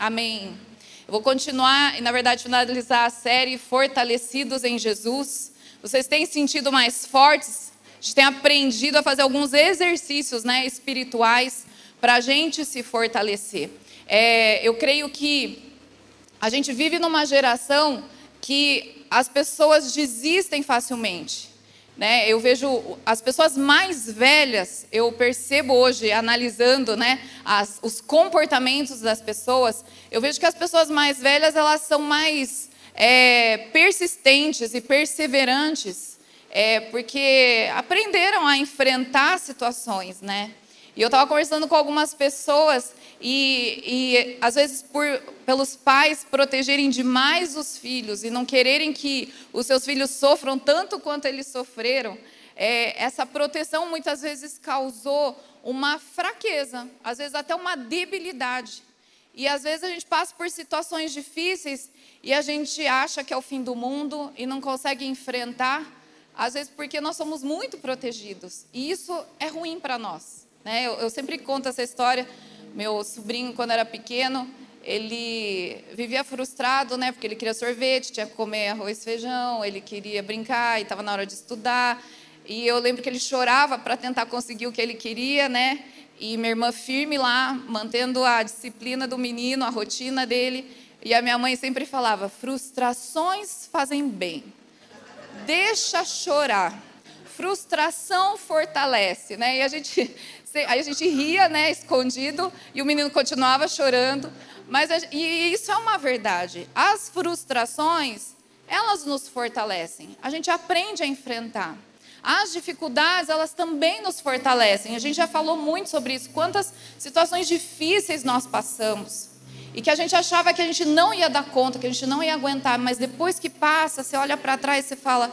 Amém. Eu vou continuar e, na verdade, finalizar a série Fortalecidos em Jesus. Vocês têm sentido mais fortes? A gente tem aprendido a fazer alguns exercícios né, espirituais para a gente se fortalecer. É, eu creio que a gente vive numa geração que as pessoas desistem facilmente. Né? Eu vejo as pessoas mais velhas, eu percebo hoje, analisando né, as, os comportamentos das pessoas, eu vejo que as pessoas mais velhas elas são mais é, persistentes e perseverantes, é, porque aprenderam a enfrentar situações, né? E eu estava conversando com algumas pessoas e, e às vezes por, pelos pais protegerem demais os filhos e não quererem que os seus filhos sofram tanto quanto eles sofreram, é, essa proteção muitas vezes causou uma fraqueza, às vezes até uma debilidade. E às vezes a gente passa por situações difíceis e a gente acha que é o fim do mundo e não consegue enfrentar, às vezes porque nós somos muito protegidos. E isso é ruim para nós. Né? Eu, eu sempre conto essa história. Meu sobrinho, quando era pequeno, ele vivia frustrado, né? Porque ele queria sorvete, tinha que comer arroz e feijão, ele queria brincar e estava na hora de estudar. E eu lembro que ele chorava para tentar conseguir o que ele queria, né? E minha irmã firme lá, mantendo a disciplina do menino, a rotina dele. E a minha mãe sempre falava: frustrações fazem bem. Deixa chorar. Frustração fortalece, né? E a gente Aí a gente ria, né, escondido, e o menino continuava chorando. Mas e isso é uma verdade. As frustrações, elas nos fortalecem. A gente aprende a enfrentar. As dificuldades, elas também nos fortalecem. A gente já falou muito sobre isso. Quantas situações difíceis nós passamos. E que a gente achava que a gente não ia dar conta, que a gente não ia aguentar. Mas depois que passa, você olha para trás e fala: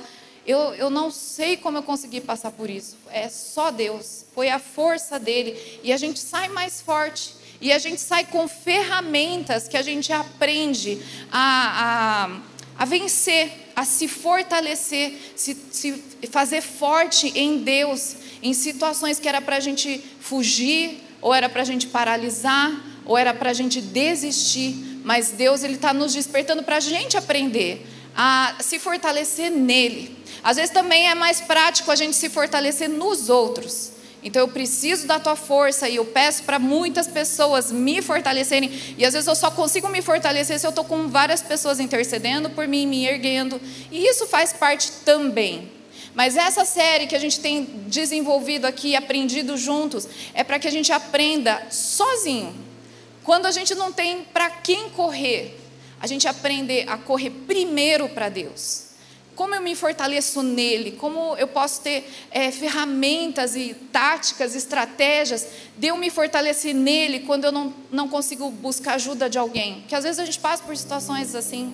eu, eu não sei como eu consegui passar por isso. É só Deus. Foi a força dele. E a gente sai mais forte. E a gente sai com ferramentas que a gente aprende a, a, a vencer, a se fortalecer, se, se fazer forte em Deus, em situações que era para a gente fugir, ou era para a gente paralisar, ou era para a gente desistir. Mas Deus ele está nos despertando para a gente aprender a se fortalecer nele. Às vezes também é mais prático a gente se fortalecer nos outros. Então eu preciso da tua força e eu peço para muitas pessoas me fortalecerem. E às vezes eu só consigo me fortalecer se eu estou com várias pessoas intercedendo por mim, me erguendo. E isso faz parte também. Mas essa série que a gente tem desenvolvido aqui, aprendido juntos, é para que a gente aprenda sozinho. Quando a gente não tem para quem correr, a gente aprender a correr primeiro para Deus como eu me fortaleço nele, como eu posso ter é, ferramentas e táticas, estratégias de eu me fortalecer nele quando eu não, não consigo buscar ajuda de alguém. Que às vezes a gente passa por situações assim,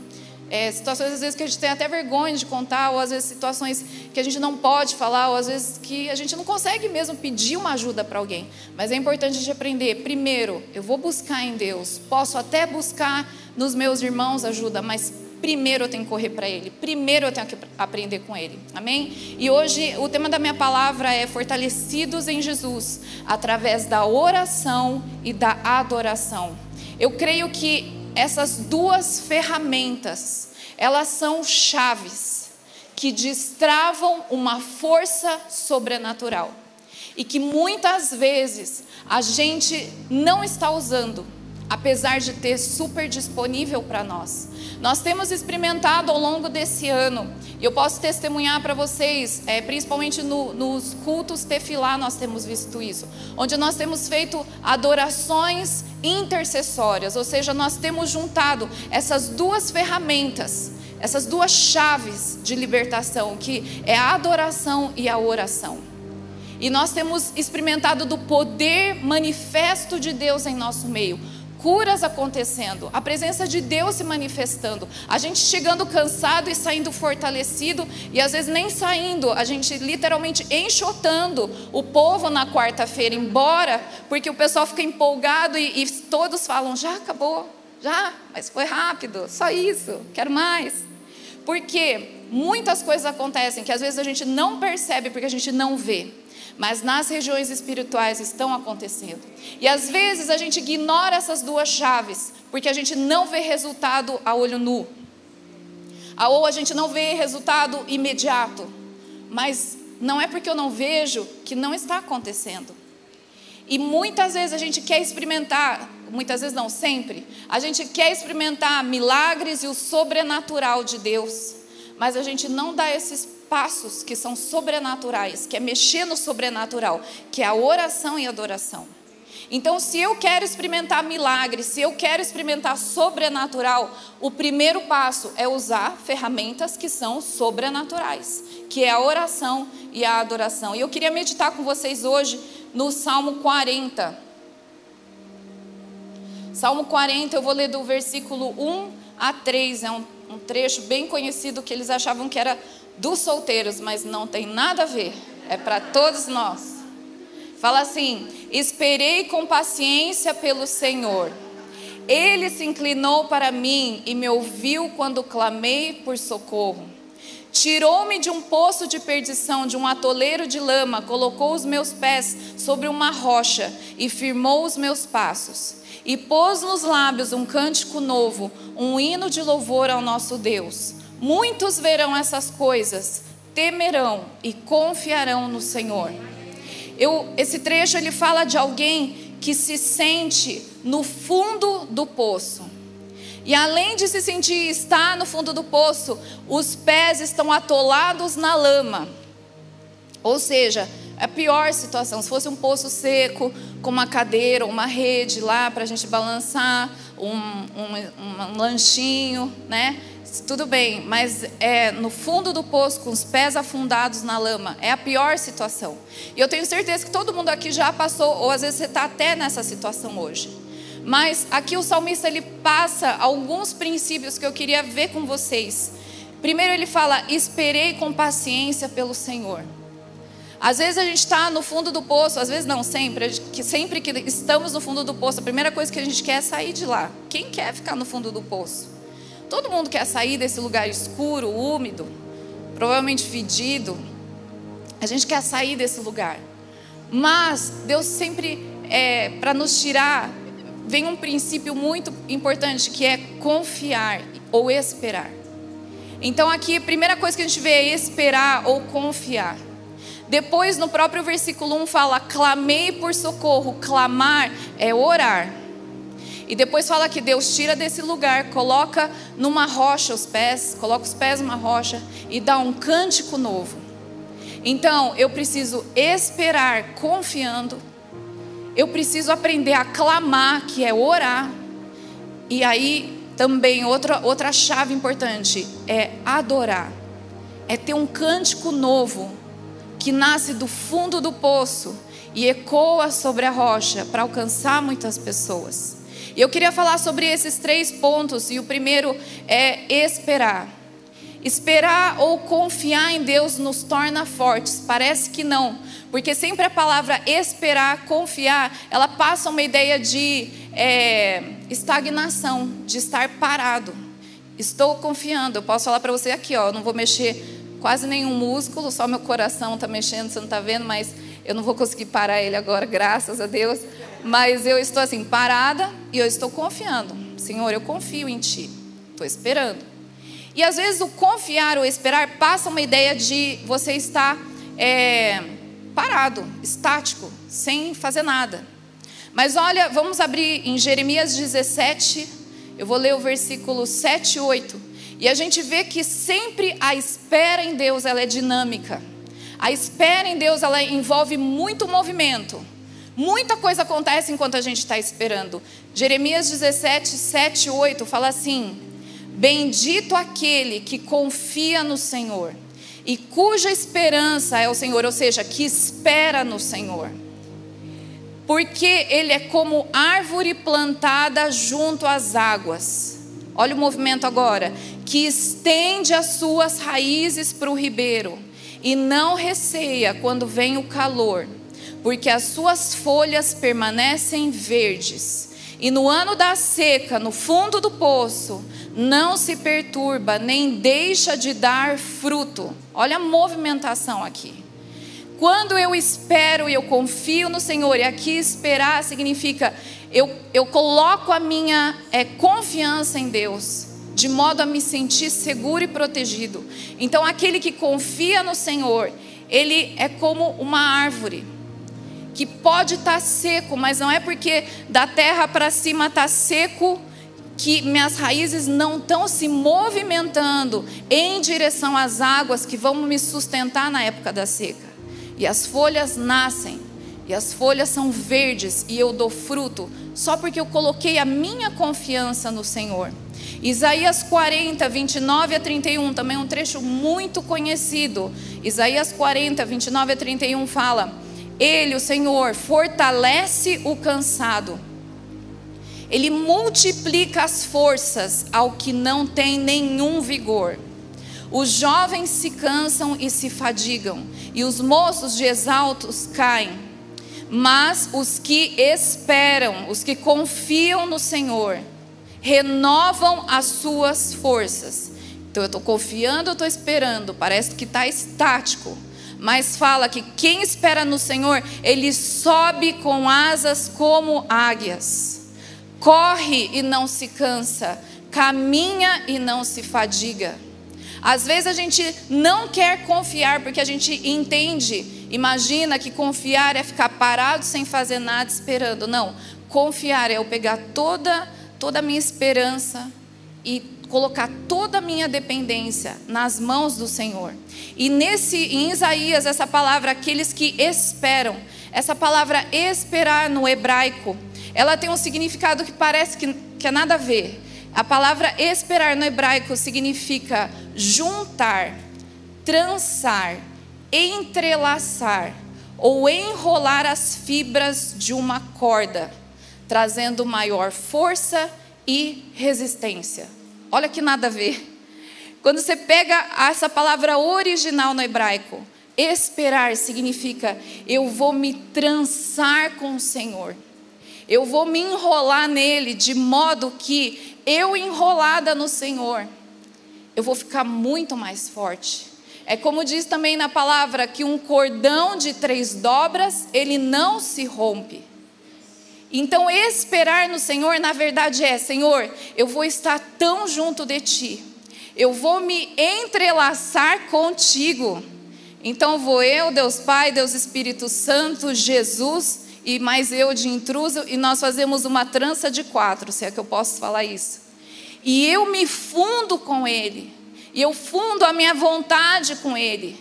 é, situações às vezes que a gente tem até vergonha de contar, ou às vezes situações que a gente não pode falar, ou às vezes que a gente não consegue mesmo pedir uma ajuda para alguém. Mas é importante a gente aprender. Primeiro, eu vou buscar em Deus, posso até buscar nos meus irmãos ajuda, mas primeiro eu tenho que correr para Ele, primeiro eu tenho que aprender com Ele, amém? E hoje o tema da minha palavra é fortalecidos em Jesus, através da oração e da adoração. Eu creio que essas duas ferramentas, elas são chaves que destravam uma força sobrenatural e que muitas vezes a gente não está usando apesar de ter super disponível para nós. Nós temos experimentado ao longo desse ano, e eu posso testemunhar para vocês, é, principalmente no, nos cultos tefilá, nós temos visto isso, onde nós temos feito adorações intercessórias, ou seja, nós temos juntado essas duas ferramentas, essas duas chaves de libertação, que é a adoração e a oração. E nós temos experimentado do poder manifesto de Deus em nosso meio curas acontecendo, a presença de Deus se manifestando, a gente chegando cansado e saindo fortalecido, e às vezes nem saindo, a gente literalmente enxotando o povo na quarta-feira embora, porque o pessoal fica empolgado e, e todos falam: já acabou, já, mas foi rápido, só isso, quero mais. Porque muitas coisas acontecem que às vezes a gente não percebe porque a gente não vê. Mas nas regiões espirituais estão acontecendo. E às vezes a gente ignora essas duas chaves, porque a gente não vê resultado a olho nu. Ou a gente não vê resultado imediato. Mas não é porque eu não vejo que não está acontecendo. E muitas vezes a gente quer experimentar, muitas vezes não, sempre, a gente quer experimentar milagres e o sobrenatural de Deus, mas a gente não dá esses passos que são sobrenaturais, que é mexer no sobrenatural, que é a oração e a adoração. Então, se eu quero experimentar milagres, se eu quero experimentar sobrenatural, o primeiro passo é usar ferramentas que são sobrenaturais, que é a oração e a adoração. E eu queria meditar com vocês hoje no Salmo 40. Salmo 40, eu vou ler do versículo 1 a 3, é um, um trecho bem conhecido que eles achavam que era dos solteiros, mas não tem nada a ver, é para todos nós. Fala assim: Esperei com paciência pelo Senhor. Ele se inclinou para mim e me ouviu quando clamei por socorro. Tirou-me de um poço de perdição, de um atoleiro de lama, colocou os meus pés sobre uma rocha e firmou os meus passos. E pôs nos lábios um cântico novo, um hino de louvor ao nosso Deus. Muitos verão essas coisas, temerão e confiarão no Senhor. Eu, esse trecho ele fala de alguém que se sente no fundo do poço. E além de se sentir estar no fundo do poço, os pés estão atolados na lama. Ou seja, a pior situação. Se fosse um poço seco, com uma cadeira, uma rede lá para a gente balançar, um, um, um lanchinho, né? tudo bem, mas é no fundo do poço, com os pés afundados na lama, é a pior situação. E eu tenho certeza que todo mundo aqui já passou, ou às vezes você está até nessa situação hoje. Mas aqui o salmista ele passa alguns princípios que eu queria ver com vocês. Primeiro ele fala: esperei com paciência pelo Senhor. Às vezes a gente está no fundo do poço, às vezes não sempre, sempre que estamos no fundo do poço, a primeira coisa que a gente quer é sair de lá. Quem quer ficar no fundo do poço? Todo mundo quer sair desse lugar escuro, úmido, provavelmente fedido. A gente quer sair desse lugar. Mas Deus sempre, é, para nos tirar, vem um princípio muito importante que é confiar ou esperar. Então aqui a primeira coisa que a gente vê é esperar ou confiar. Depois no próprio versículo 1 fala: clamei por socorro. Clamar é orar. E depois fala que Deus tira desse lugar, coloca numa rocha os pés, coloca os pés numa rocha e dá um cântico novo. Então, eu preciso esperar confiando. Eu preciso aprender a clamar, que é orar. E aí também outra outra chave importante é adorar. É ter um cântico novo que nasce do fundo do poço e ecoa sobre a rocha para alcançar muitas pessoas. E eu queria falar sobre esses três pontos, e o primeiro é esperar. Esperar ou confiar em Deus nos torna fortes? Parece que não, porque sempre a palavra esperar, confiar, ela passa uma ideia de é, estagnação, de estar parado. Estou confiando, eu posso falar para você aqui, ó, não vou mexer quase nenhum músculo, só meu coração está mexendo, você não está vendo, mas eu não vou conseguir parar ele agora, graças a Deus. Mas eu estou assim, parada e eu estou confiando. Senhor, eu confio em Ti. Estou esperando. E às vezes o confiar ou esperar passa uma ideia de você estar é, parado, estático, sem fazer nada. Mas olha, vamos abrir em Jeremias 17, eu vou ler o versículo 7 e 8. E a gente vê que sempre a espera em Deus ela é dinâmica. A espera em Deus ela envolve muito movimento. Muita coisa acontece enquanto a gente está esperando. Jeremias 17, 7 8 fala assim: Bendito aquele que confia no Senhor e cuja esperança é o Senhor, ou seja, que espera no Senhor. Porque ele é como árvore plantada junto às águas. Olha o movimento agora. Que estende as suas raízes para o ribeiro e não receia quando vem o calor porque as suas folhas permanecem verdes. E no ano da seca, no fundo do poço, não se perturba, nem deixa de dar fruto. Olha a movimentação aqui. Quando eu espero e eu confio no Senhor, e aqui esperar significa eu, eu coloco a minha é, confiança em Deus, de modo a me sentir seguro e protegido. Então, aquele que confia no Senhor, ele é como uma árvore que pode estar tá seco, mas não é porque da terra para cima está seco que minhas raízes não estão se movimentando em direção às águas que vão me sustentar na época da seca. E as folhas nascem, e as folhas são verdes, e eu dou fruto, só porque eu coloquei a minha confiança no Senhor. Isaías 40, 29 a 31, também um trecho muito conhecido. Isaías 40, 29 a 31 fala: Ele, o Senhor, fortalece o cansado ele multiplica as forças ao que não tem nenhum vigor. Os jovens se cansam e se fadigam, e os moços de exaltos caem. Mas os que esperam, os que confiam no Senhor, renovam as suas forças. Então eu estou confiando, eu estou esperando, parece que está estático. Mas fala que quem espera no Senhor, ele sobe com asas como águias corre e não se cansa, caminha e não se fadiga. Às vezes a gente não quer confiar porque a gente entende, imagina que confiar é ficar parado sem fazer nada esperando. Não, confiar é eu pegar toda toda a minha esperança e colocar toda a minha dependência nas mãos do Senhor. E nesse em Isaías essa palavra aqueles que esperam, essa palavra esperar no hebraico, ela tem um significado que parece que, que é nada a ver. A palavra esperar no hebraico significa juntar, trançar, entrelaçar ou enrolar as fibras de uma corda, trazendo maior força e resistência. Olha que nada a ver. Quando você pega essa palavra original no hebraico, esperar significa eu vou me trançar com o Senhor. Eu vou me enrolar nele de modo que eu enrolada no Senhor, eu vou ficar muito mais forte. É como diz também na palavra que um cordão de três dobras, ele não se rompe. Então, esperar no Senhor, na verdade, é: Senhor, eu vou estar tão junto de Ti, eu vou me entrelaçar contigo. Então, vou eu, Deus Pai, Deus Espírito Santo, Jesus, e mais eu de intruso, e nós fazemos uma trança de quatro, se é que eu posso falar isso. E eu me fundo com Ele, e eu fundo a minha vontade com Ele.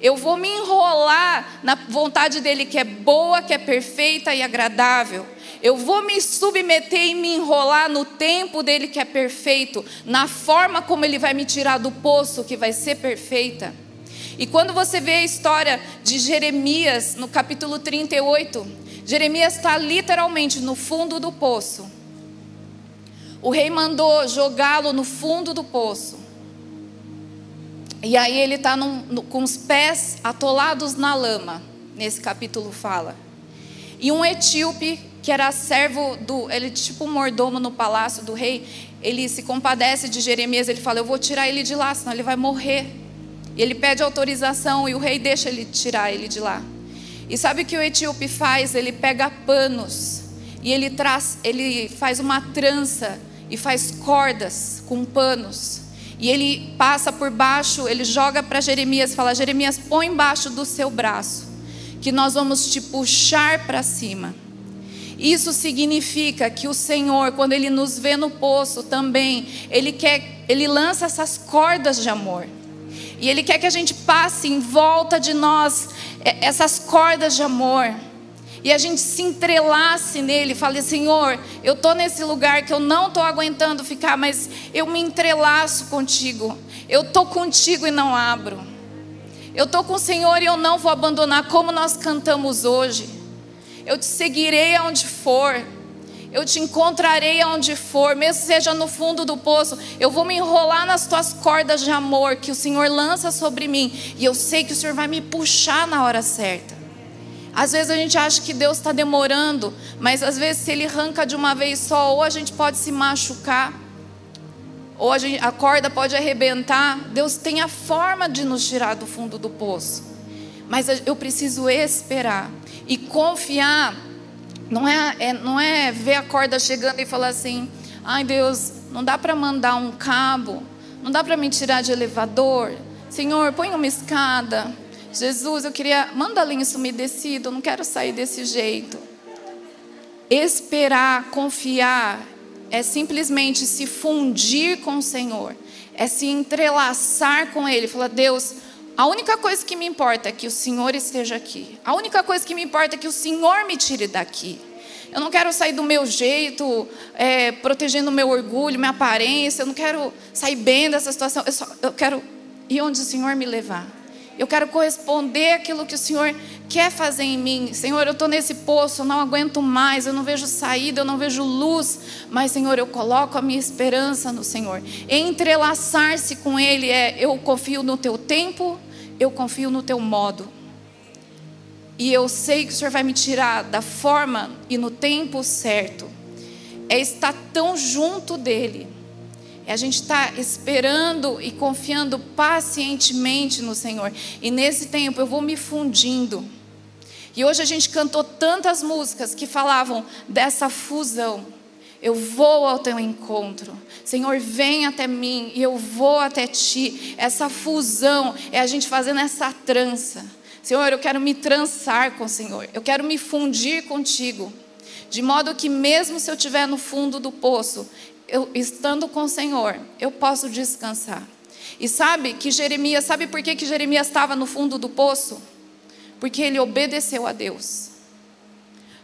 Eu vou me enrolar na vontade dele que é boa, que é perfeita e agradável. Eu vou me submeter e me enrolar no tempo dele que é perfeito, na forma como ele vai me tirar do poço que vai ser perfeita. E quando você vê a história de Jeremias no capítulo 38, Jeremias está literalmente no fundo do poço. O rei mandou jogá-lo no fundo do poço. E aí ele está com os pés atolados na lama. Nesse capítulo fala. E um etíope, que era servo do. Ele, tipo um mordomo no palácio do rei, ele se compadece de Jeremias. Ele fala: Eu vou tirar ele de lá, senão ele vai morrer. E ele pede autorização e o rei deixa ele tirar ele de lá. E sabe o que o etíope faz? Ele pega panos e ele traz, ele faz uma trança e faz cordas com panos. E ele passa por baixo, ele joga para Jeremias, fala: "Jeremias, põe embaixo do seu braço, que nós vamos te puxar para cima". Isso significa que o Senhor, quando ele nos vê no poço também, ele quer, ele lança essas cordas de amor. E Ele quer que a gente passe em volta de nós é, essas cordas de amor. E a gente se entrelace nele, fale, Senhor, eu estou nesse lugar que eu não estou aguentando ficar, mas eu me entrelaço contigo. Eu estou contigo e não abro. Eu estou com o Senhor e eu não vou abandonar, como nós cantamos hoje. Eu te seguirei aonde for. Eu te encontrarei aonde for, mesmo seja no fundo do poço. Eu vou me enrolar nas tuas cordas de amor que o Senhor lança sobre mim. E eu sei que o Senhor vai me puxar na hora certa. Às vezes a gente acha que Deus está demorando, mas às vezes se Ele arranca de uma vez só, ou a gente pode se machucar, ou a, gente, a corda pode arrebentar. Deus tem a forma de nos tirar do fundo do poço. Mas eu preciso esperar e confiar. Não é, é não é ver a corda chegando e falar assim: ai Deus, não dá para mandar um cabo, não dá para me tirar de elevador. Senhor, põe uma escada. Jesus, eu queria, manda lenço umedecido, eu não quero sair desse jeito. Esperar, confiar, é simplesmente se fundir com o Senhor, é se entrelaçar com Ele. Falar, Deus, a única coisa que me importa é que o Senhor esteja aqui. A única coisa que me importa é que o Senhor me tire daqui. Eu não quero sair do meu jeito, é, protegendo o meu orgulho, minha aparência. Eu não quero sair bem dessa situação. Eu, só, eu quero ir onde o Senhor me levar. Eu quero corresponder àquilo que o Senhor quer fazer em mim. Senhor, eu estou nesse poço, eu não aguento mais, eu não vejo saída, eu não vejo luz. Mas, Senhor, eu coloco a minha esperança no Senhor. Entrelaçar-se com Ele é: eu confio no teu tempo, eu confio no teu modo. E eu sei que o Senhor vai me tirar da forma e no tempo certo. É estar tão junto dEle é a gente estar tá esperando e confiando pacientemente no Senhor. E nesse tempo eu vou me fundindo. E hoje a gente cantou tantas músicas que falavam dessa fusão. Eu vou ao teu encontro. Senhor, vem até mim e eu vou até ti. Essa fusão é a gente fazendo essa trança. Senhor, eu quero me trançar com o Senhor. Eu quero me fundir contigo. De modo que, mesmo se eu estiver no fundo do poço, eu, estando com o Senhor, eu posso descansar. E sabe que Jeremias, sabe por que, que Jeremias estava no fundo do poço? Porque ele obedeceu a Deus.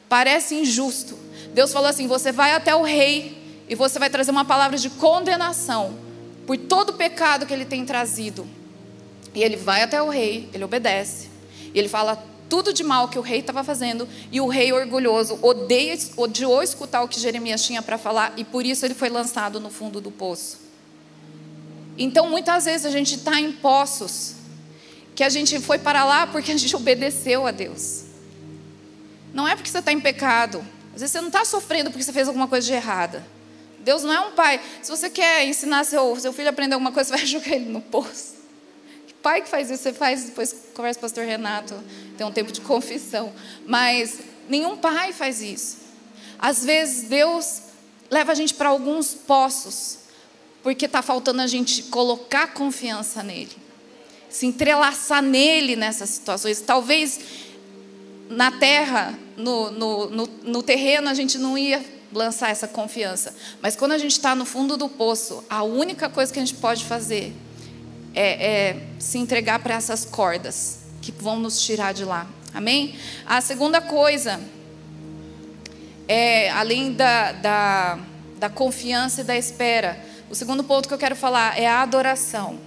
Parece injusto. Deus falou assim: você vai até o rei e você vai trazer uma palavra de condenação por todo o pecado que ele tem trazido. E ele vai até o rei, ele obedece. E ele fala: tudo de mal que o rei estava fazendo, e o rei orgulhoso odeia, odiou escutar o que Jeremias tinha para falar, e por isso ele foi lançado no fundo do poço. Então, muitas vezes a gente está em poços, que a gente foi para lá porque a gente obedeceu a Deus. Não é porque você está em pecado, às vezes você não está sofrendo porque você fez alguma coisa de errada. Deus não é um pai. Se você quer ensinar seu, seu filho a aprender alguma coisa, você vai jogar ele no poço pai que faz isso, você faz, depois conversa com o pastor Renato, tem um tempo de confissão. Mas nenhum pai faz isso. Às vezes Deus leva a gente para alguns poços, porque está faltando a gente colocar confiança nele, se entrelaçar nele nessas situações. Talvez na terra, no, no, no, no terreno, a gente não ia lançar essa confiança. Mas quando a gente está no fundo do poço, a única coisa que a gente pode fazer é, é se entregar para essas cordas que vão nos tirar de lá. Amém? A segunda coisa, é, além da, da, da confiança e da espera, o segundo ponto que eu quero falar é a adoração.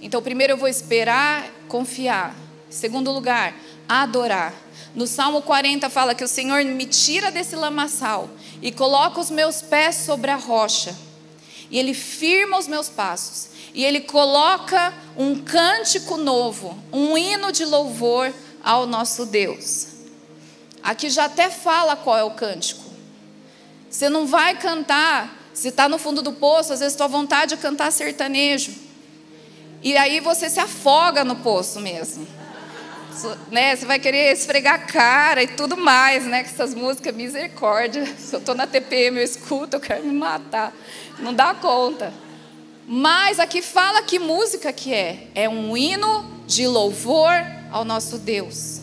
Então, primeiro eu vou esperar, confiar. Segundo lugar, adorar. No Salmo 40 fala que o Senhor me tira desse lamaçal e coloca os meus pés sobre a rocha. E Ele firma os meus passos e ele coloca um cântico novo, um hino de louvor ao nosso Deus. Aqui já até fala qual é o cântico. Você não vai cantar, se está no fundo do poço, às vezes tua vontade é cantar sertanejo. E aí você se afoga no poço mesmo. Né? Você vai querer esfregar a cara e tudo mais, né? Com essas músicas, misericórdia. Se eu estou na TPM, eu escuto, eu quero me matar. Não dá conta. Mas aqui fala que música que é? É um hino de louvor ao nosso Deus.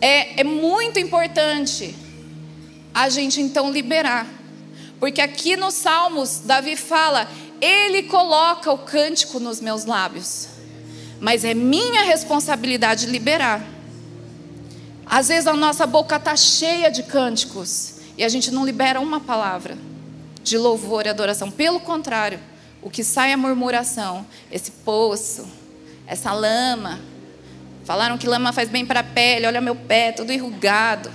É, é muito importante a gente então liberar. Porque aqui nos Salmos, Davi fala: Ele coloca o cântico nos meus lábios. Mas é minha responsabilidade liberar. Às vezes a nossa boca está cheia de cânticos e a gente não libera uma palavra de louvor e adoração. Pelo contrário, o que sai é murmuração, esse poço, essa lama. Falaram que lama faz bem para a pele, olha meu pé, todo enrugado.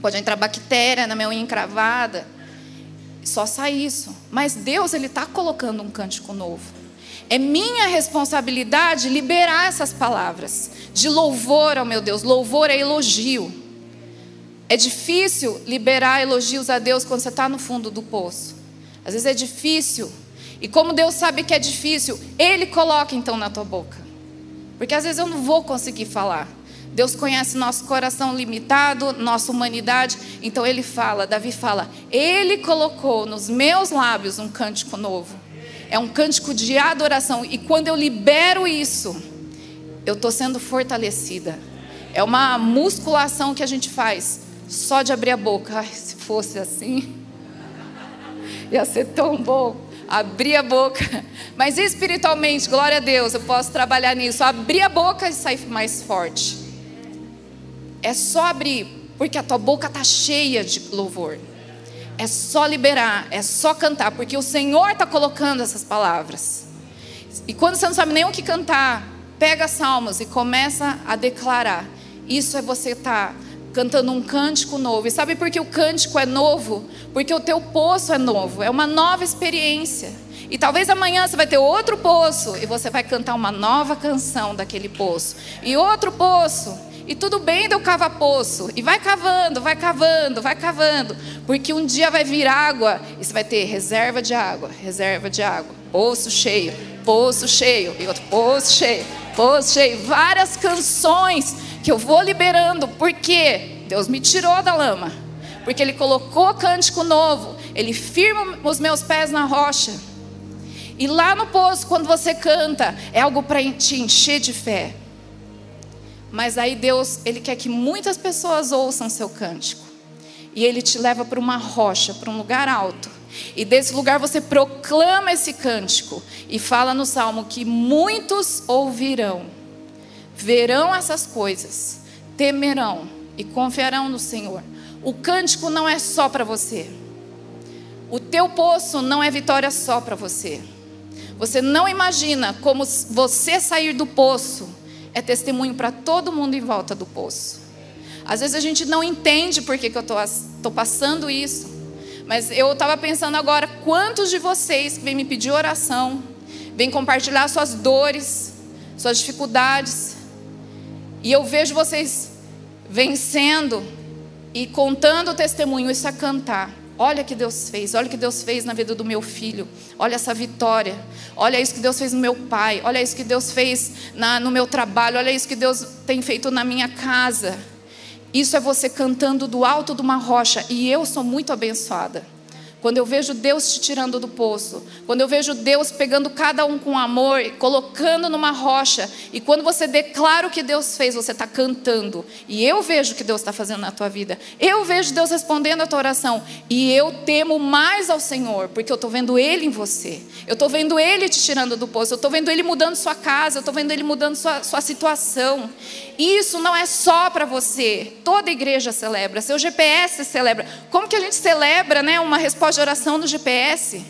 Pode entrar bactéria na minha unha encravada. Só sai isso. Mas Deus, Ele está colocando um cântico novo. É minha responsabilidade liberar essas palavras de louvor ao meu Deus. Louvor é elogio. É difícil liberar elogios a Deus quando você está no fundo do poço. Às vezes é difícil e como Deus sabe que é difícil, Ele coloca então na tua boca. Porque às vezes eu não vou conseguir falar. Deus conhece nosso coração limitado, nossa humanidade. Então ele fala, Davi fala: Ele colocou nos meus lábios um cântico novo. É um cântico de adoração. E quando eu libero isso, eu estou sendo fortalecida. É uma musculação que a gente faz só de abrir a boca. Ai, se fosse assim, ia ser tão bom. Abrir a boca. Mas espiritualmente, glória a Deus, eu posso trabalhar nisso. Abrir a boca e sair mais forte. É só abrir, porque a tua boca está cheia de louvor. É só liberar, é só cantar, porque o Senhor está colocando essas palavras. E quando você não sabe nem o que cantar, pega salmos e começa a declarar. Isso é você estar tá cantando um cântico novo. E sabe por que o cântico é novo? Porque o teu poço é novo, é uma nova experiência. E talvez amanhã você vai ter outro poço e você vai cantar uma nova canção daquele poço. E outro poço e tudo bem de eu cavar poço. E vai cavando, vai cavando, vai cavando. Porque um dia vai vir água e você vai ter reserva de água, reserva de água. Poço cheio, poço cheio. E outro poço cheio, poço cheio. Várias canções que eu vou liberando. Porque Deus me tirou da lama. Porque Ele colocou cântico novo. Ele firma os meus pés na rocha. E lá no poço, quando você canta, é algo para te encher de fé. Mas aí Deus, ele quer que muitas pessoas ouçam seu cântico. E ele te leva para uma rocha, para um lugar alto. E desse lugar você proclama esse cântico e fala no salmo que muitos ouvirão, verão essas coisas, temerão e confiarão no Senhor. O cântico não é só para você. O teu poço não é vitória só para você. Você não imagina como você sair do poço é testemunho para todo mundo em volta do poço. Às vezes a gente não entende por que, que eu estou passando isso. Mas eu estava pensando agora, quantos de vocês que vêm me pedir oração, vêm compartilhar suas dores, suas dificuldades, e eu vejo vocês vencendo e contando o testemunho, isso é cantar. Olha o que Deus fez, olha o que Deus fez na vida do meu filho, olha essa vitória, olha isso que Deus fez no meu pai, olha isso que Deus fez na, no meu trabalho, olha isso que Deus tem feito na minha casa. Isso é você cantando do alto de uma rocha, e eu sou muito abençoada. Quando eu vejo Deus te tirando do poço, quando eu vejo Deus pegando cada um com amor, colocando numa rocha, e quando você declara o que Deus fez, você está cantando, e eu vejo o que Deus está fazendo na tua vida, eu vejo Deus respondendo a tua oração, e eu temo mais ao Senhor, porque eu estou vendo Ele em você, eu estou vendo Ele te tirando do poço, eu estou vendo Ele mudando sua casa, eu estou vendo Ele mudando sua, sua situação. Isso não é só para você, toda igreja celebra, seu GPS celebra. Como que a gente celebra né, uma resposta? de oração no GPS.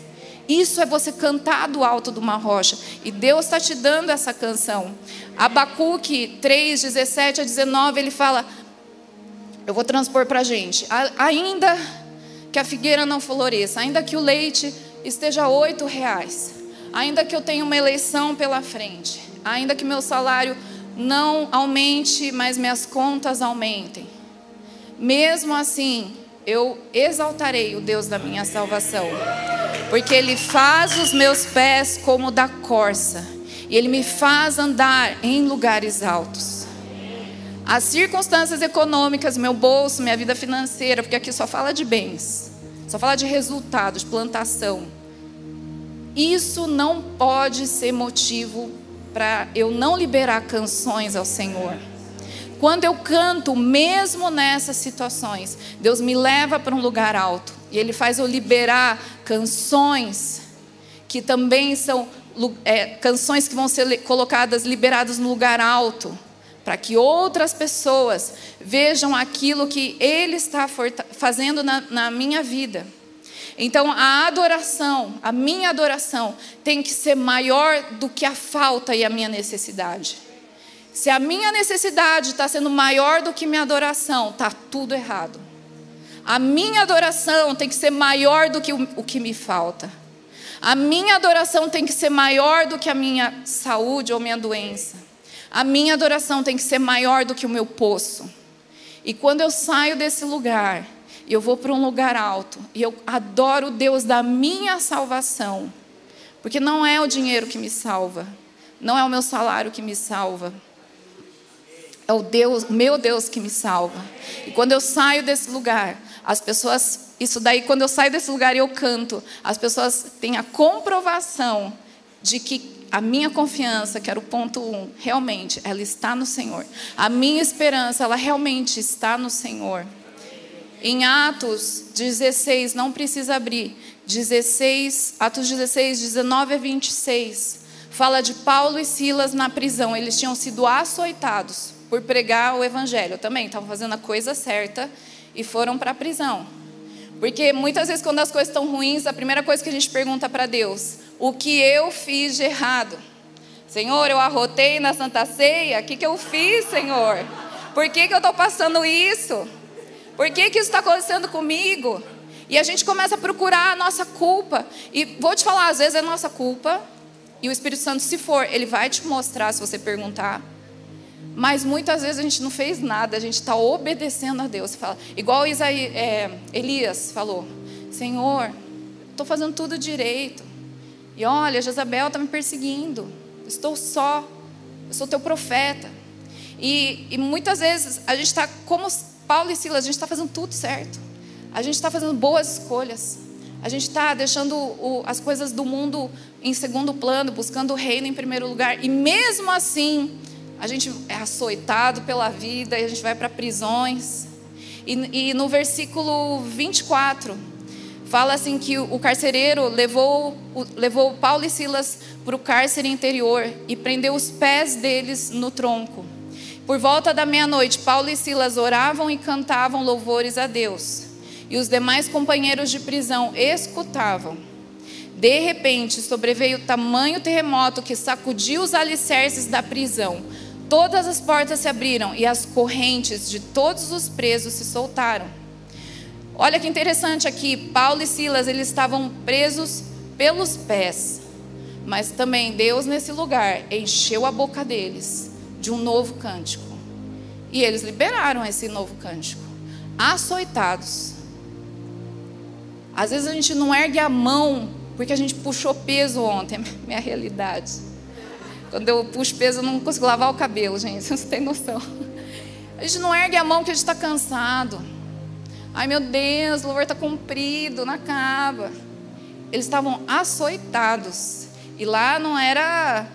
Isso é você cantar do alto de uma rocha. E Deus está te dando essa canção. Abacuque 3, 17 a 19, ele fala. Eu vou transpor para a gente. Ainda que a figueira não floresça, ainda que o leite esteja oito reais, ainda que eu tenha uma eleição pela frente, ainda que meu salário não aumente, mas minhas contas aumentem. Mesmo assim, eu exaltarei o Deus da minha salvação, porque Ele faz os meus pés como da corça, e Ele me faz andar em lugares altos. As circunstâncias econômicas, meu bolso, minha vida financeira, porque aqui só fala de bens, só fala de resultados, de plantação. Isso não pode ser motivo para eu não liberar canções ao Senhor. Quando eu canto, mesmo nessas situações, Deus me leva para um lugar alto e Ele faz eu liberar canções que também são é, canções que vão ser colocadas, liberadas no lugar alto, para que outras pessoas vejam aquilo que Ele está fazendo na, na minha vida. Então, a adoração, a minha adoração, tem que ser maior do que a falta e a minha necessidade. Se a minha necessidade está sendo maior do que minha adoração, está tudo errado. A minha adoração tem que ser maior do que o, o que me falta. A minha adoração tem que ser maior do que a minha saúde ou minha doença. A minha adoração tem que ser maior do que o meu poço. E quando eu saio desse lugar, eu vou para um lugar alto e eu adoro o Deus da minha salvação, porque não é o dinheiro que me salva, Não é o meu salário que me salva. É o Deus, meu Deus que me salva. E quando eu saio desse lugar, as pessoas, isso daí, quando eu saio desse lugar e eu canto, as pessoas têm a comprovação de que a minha confiança, que era o ponto um, realmente, ela está no Senhor. A minha esperança, ela realmente está no Senhor. Em Atos 16, não precisa abrir, 16, Atos 16, 19 a 26, fala de Paulo e Silas na prisão. Eles tinham sido açoitados por pregar o evangelho também, estavam fazendo a coisa certa e foram para a prisão. Porque muitas vezes, quando as coisas estão ruins, a primeira coisa que a gente pergunta para Deus: o que eu fiz de errado? Senhor, eu arrotei na Santa Ceia, o que, que eu fiz, Senhor? Por que, que eu estou passando isso? Por que, que isso está acontecendo comigo? E a gente começa a procurar a nossa culpa. E vou te falar, às vezes é nossa culpa. E o Espírito Santo, se for, ele vai te mostrar se você perguntar. Mas muitas vezes a gente não fez nada, a gente está obedecendo a Deus. Fala, igual Isaí, é, Elias falou: Senhor, estou fazendo tudo direito. E olha, Jezabel está me perseguindo. Estou só. Eu sou teu profeta. E, e muitas vezes a gente está como Paulo e Silas, a gente está fazendo tudo certo. A gente está fazendo boas escolhas. A gente está deixando o, as coisas do mundo em segundo plano, buscando o reino em primeiro lugar. E mesmo assim, a gente é açoitado pela vida e a gente vai para prisões. E, e, no versículo 24, fala assim que o carcereiro levou, levou Paulo e Silas para o cárcere interior e prendeu os pés deles no tronco. Por volta da meia-noite, Paulo e Silas oravam e cantavam louvores a Deus. E os demais companheiros de prisão escutavam. De repente, sobreveio tamanho terremoto que sacudiu os alicerces da prisão. Todas as portas se abriram e as correntes de todos os presos se soltaram. Olha que interessante aqui, Paulo e Silas, eles estavam presos pelos pés. Mas também Deus nesse lugar encheu a boca deles de um novo cântico. E eles liberaram esse novo cântico. Açoitados. Às vezes a gente não ergue a mão porque a gente puxou peso ontem, minha realidade. Quando eu puxo peso, eu não consigo lavar o cabelo, gente, vocês têm noção. A gente não ergue a mão porque a gente está cansado. Ai meu Deus, o louvor está comprido, não acaba. Eles estavam açoitados. E lá não era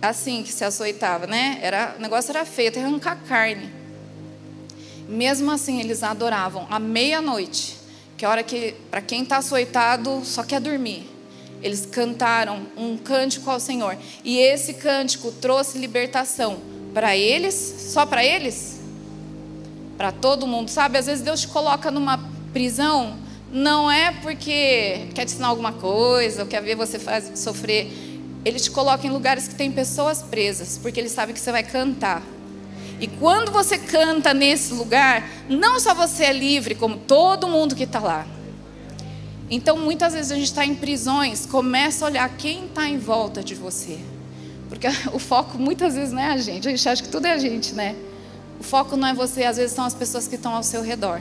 assim que se açoitava, né? Era, o negócio era feio, até arrancar carne. Mesmo assim, eles adoravam à meia-noite, que é a hora que, para quem está açoitado, só quer dormir. Eles cantaram um cântico ao Senhor. E esse cântico trouxe libertação para eles, só para eles? Para todo mundo, sabe? Às vezes Deus te coloca numa prisão, não é porque quer te ensinar alguma coisa, ou quer ver você faz, sofrer ele te coloca em lugares que tem pessoas presas, porque ele sabe que você vai cantar. E quando você canta nesse lugar, não só você é livre, como todo mundo que está lá. Então, muitas vezes a gente está em prisões, começa a olhar quem está em volta de você. Porque o foco muitas vezes não é a gente, a gente acha que tudo é a gente, né? O foco não é você, às vezes são as pessoas que estão ao seu redor.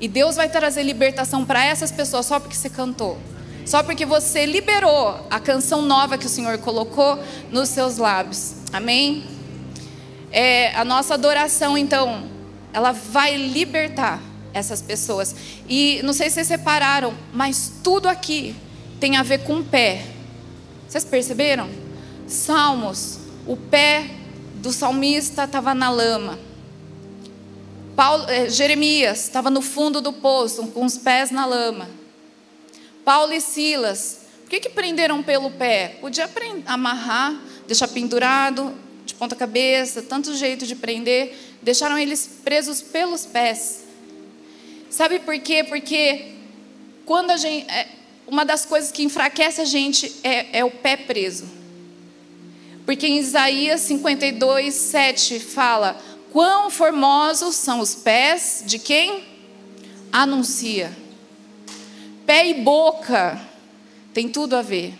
E Deus vai trazer libertação para essas pessoas só porque você cantou. Só porque você liberou a canção nova que o Senhor colocou nos seus lábios. Amém? É, a nossa adoração, então, ela vai libertar essas pessoas. E não sei se vocês separaram, mas tudo aqui tem a ver com o pé. Vocês perceberam? Salmos, o pé do salmista estava na lama. Paulo, eh, Jeremias estava no fundo do poço, com os pés na lama. Paulo e Silas, por que, que prenderam pelo pé? Podia amarrar, deixar pendurado, de ponta cabeça, tanto jeito de prender, deixaram eles presos pelos pés. Sabe por quê? Porque quando a gente, é, uma das coisas que enfraquece a gente é, é o pé preso. Porque em Isaías 52, 7 fala: Quão formosos são os pés de quem anuncia. Pé e boca tem tudo a ver.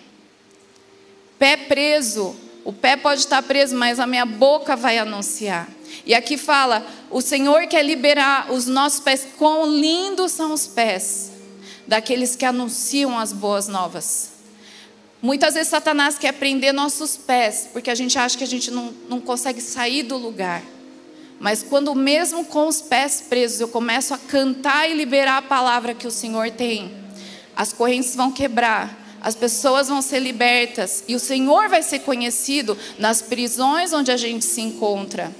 Pé preso, o pé pode estar preso, mas a minha boca vai anunciar. E aqui fala: o Senhor quer liberar os nossos pés. Quão lindos são os pés daqueles que anunciam as boas novas. Muitas vezes Satanás quer prender nossos pés, porque a gente acha que a gente não, não consegue sair do lugar. Mas quando mesmo com os pés presos eu começo a cantar e liberar a palavra que o Senhor tem, as correntes vão quebrar, as pessoas vão ser libertas e o Senhor vai ser conhecido nas prisões onde a gente se encontra.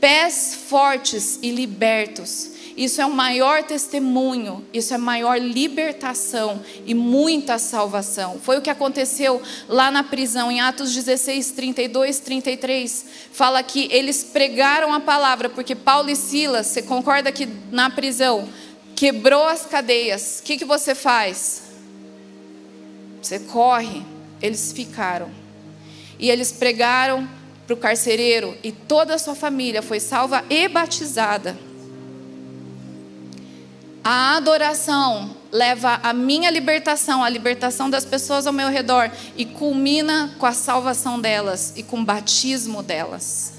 Pés fortes e libertos isso é o maior testemunho, isso é maior libertação e muita salvação. Foi o que aconteceu lá na prisão, em Atos 16, 32, 33. Fala que eles pregaram a palavra, porque Paulo e Silas, você concorda que na prisão, quebrou as cadeias. O que, que você faz? Você corre. Eles ficaram. E eles pregaram para o carcereiro, e toda a sua família foi salva e batizada. A adoração leva a minha libertação, a libertação das pessoas ao meu redor e culmina com a salvação delas e com o batismo delas.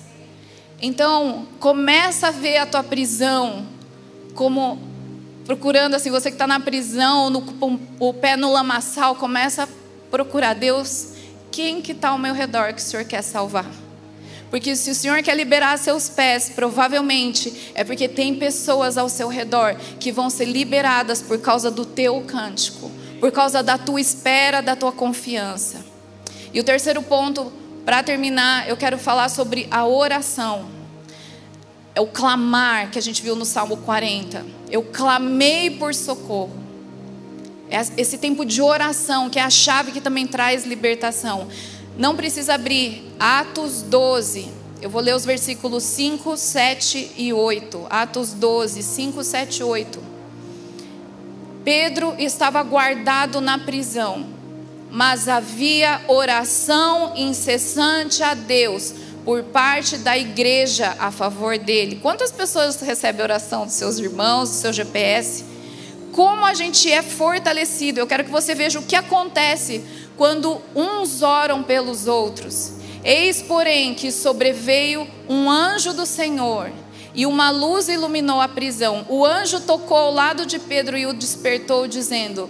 Então, começa a ver a tua prisão como procurando assim, você que está na prisão, no, o pé no lamaçal, começa a procurar Deus, quem que está ao meu redor que o Senhor quer salvar? Porque se o Senhor quer liberar seus pés, provavelmente é porque tem pessoas ao seu redor que vão ser liberadas por causa do teu cântico, por causa da tua espera, da tua confiança. E o terceiro ponto, para terminar, eu quero falar sobre a oração. É o clamar que a gente viu no Salmo 40. Eu clamei por socorro. É esse tempo de oração, que é a chave que também traz libertação. Não precisa abrir. Atos 12. Eu vou ler os versículos 5, 7 e 8. Atos 12, 5, 7 e 8. Pedro estava guardado na prisão, mas havia oração incessante a Deus por parte da igreja a favor dele. Quantas pessoas recebem oração dos seus irmãos, do seu GPS? Como a gente é fortalecido. Eu quero que você veja o que acontece quando uns oram pelos outros. Eis, porém, que sobreveio um anjo do Senhor e uma luz iluminou a prisão. O anjo tocou ao lado de Pedro e o despertou, dizendo: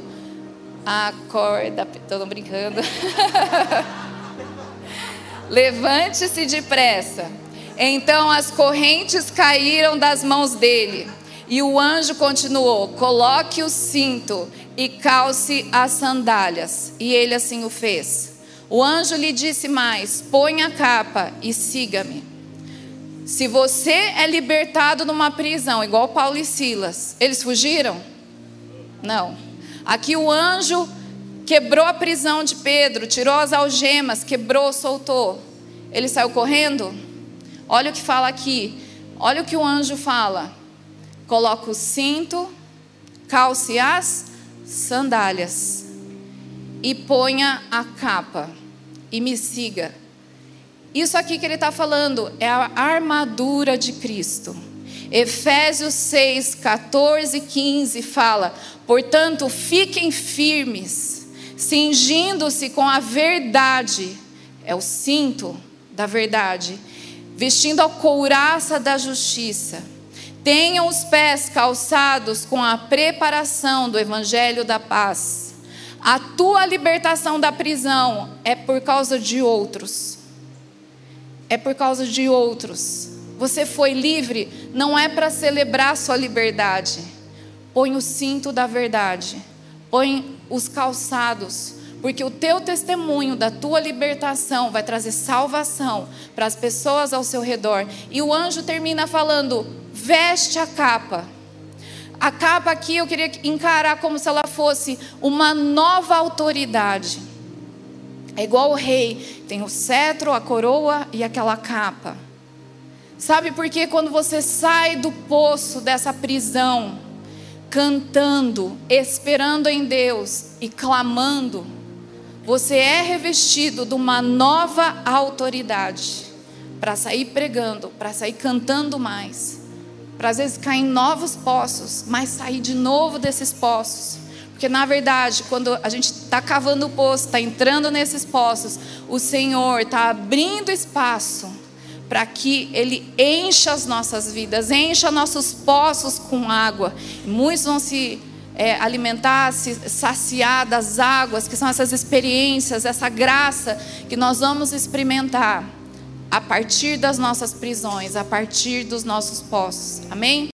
Acorda, estou brincando. Levante-se depressa. Então as correntes caíram das mãos dele. E o anjo continuou: Coloque o cinto e calce as sandálias. E ele assim o fez. O anjo lhe disse mais: Põe a capa e siga-me. Se você é libertado numa prisão, igual Paulo e Silas, eles fugiram? Não. Aqui o anjo quebrou a prisão de Pedro, tirou as algemas, quebrou, soltou. Ele saiu correndo? Olha o que fala aqui. Olha o que o anjo fala. Coloca o cinto, calce as sandálias e ponha a capa e me siga. Isso aqui que ele está falando é a armadura de Cristo. Efésios 6, 14 e 15 fala: portanto, fiquem firmes, cingindo-se com a verdade, é o cinto da verdade, vestindo a couraça da justiça Tenham os pés calçados com a preparação do evangelho da paz. A tua libertação da prisão é por causa de outros. É por causa de outros. Você foi livre não é para celebrar sua liberdade. Põe o cinto da verdade. Põe os calçados porque o teu testemunho da tua libertação vai trazer salvação para as pessoas ao seu redor. E o anjo termina falando: veste a capa. A capa aqui eu queria encarar como se ela fosse uma nova autoridade. É igual o rei, tem o cetro, a coroa e aquela capa. Sabe por que quando você sai do poço dessa prisão, cantando, esperando em Deus e clamando, você é revestido de uma nova autoridade para sair pregando, para sair cantando mais para às vezes cair em novos poços, mas sair de novo desses poços. Porque na verdade, quando a gente está cavando o poço, está entrando nesses poços, o Senhor está abrindo espaço para que Ele encha as nossas vidas, encha nossos poços com água. Muitos vão se é, alimentar-se, saciar das águas, que são essas experiências, essa graça que nós vamos experimentar a partir das nossas prisões, a partir dos nossos poços. Amém?